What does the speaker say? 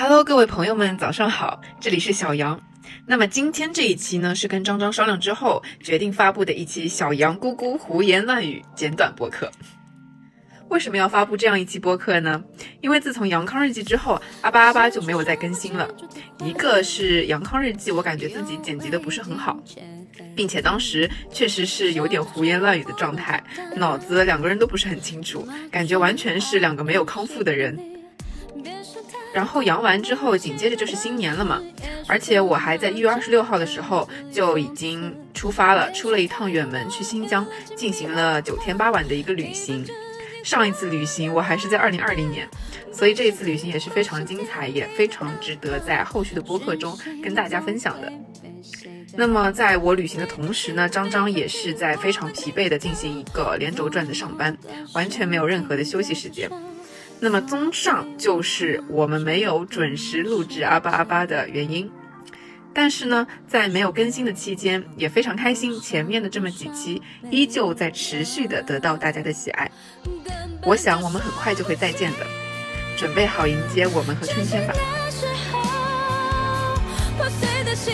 Hello，各位朋友们，早上好，这里是小杨。那么今天这一期呢，是跟张张商量之后决定发布的一期小杨姑姑胡言乱语简短播客。为什么要发布这样一期播客呢？因为自从杨康日记之后，阿巴阿巴就没有再更新了。一个是杨康日记，我感觉自己剪辑的不是很好，并且当时确实是有点胡言乱语的状态，脑子两个人都不是很清楚，感觉完全是两个没有康复的人。然后阳完之后，紧接着就是新年了嘛，而且我还在一月二十六号的时候就已经出发了，出了一趟远门去新疆，进行了九天八晚的一个旅行。上一次旅行我还是在二零二零年，所以这一次旅行也是非常精彩，也非常值得在后续的播客中跟大家分享的。那么在我旅行的同时呢，张张也是在非常疲惫的进行一个连轴转的上班，完全没有任何的休息时间。那么，综上就是我们没有准时录制阿巴阿巴的原因。但是呢，在没有更新的期间，也非常开心，前面的这么几期依旧在持续的得到大家的喜爱。我想我们很快就会再见的，准备好迎接我们和春天吧。破碎的心